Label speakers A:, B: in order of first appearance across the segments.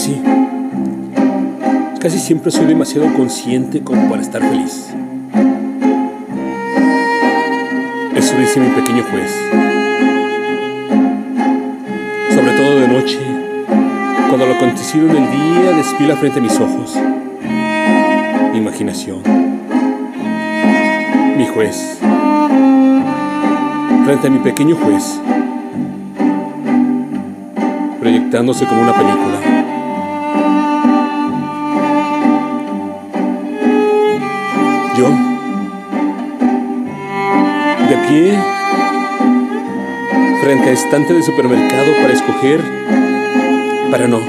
A: así. Casi siempre soy demasiado consciente como para estar feliz. Eso dice mi pequeño juez. Sobre todo de noche, cuando lo acontecido en el día desfila frente a mis ojos. Mi imaginación. Mi juez. Frente a mi pequeño juez. Proyectándose como una película. De pie, frente a estante de supermercado para escoger, para no.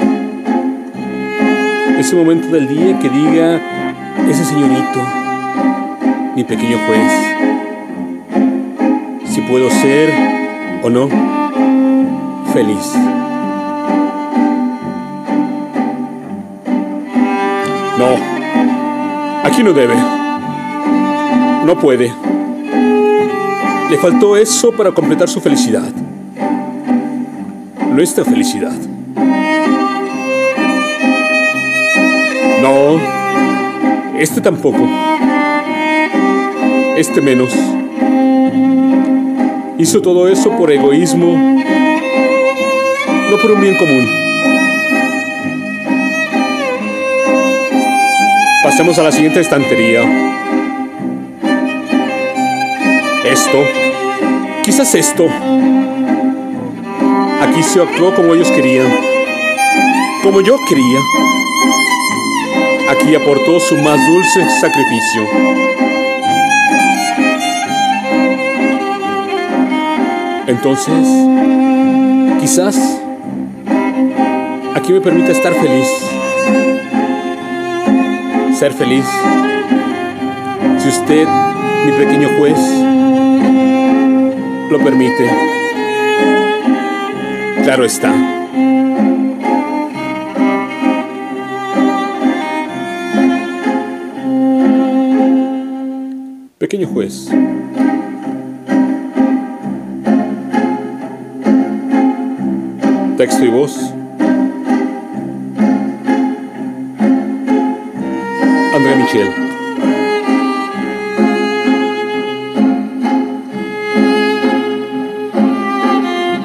A: Ese momento del día que diga ese señorito, mi pequeño juez, si puedo ser o no feliz. No, aquí no debe. No puede. Le faltó eso para completar su felicidad. Nuestra felicidad. No, este tampoco. Este menos. Hizo todo eso por egoísmo, no por un bien común. Pasemos a la siguiente estantería. Esto, quizás esto. Aquí se actuó como ellos querían, como yo quería. Aquí aportó su más dulce sacrificio. Entonces, quizás aquí me permita estar feliz, ser feliz. Si usted, mi pequeño juez, lo permite. Claro está. Pequeño juez. Texto y voz. André Michel.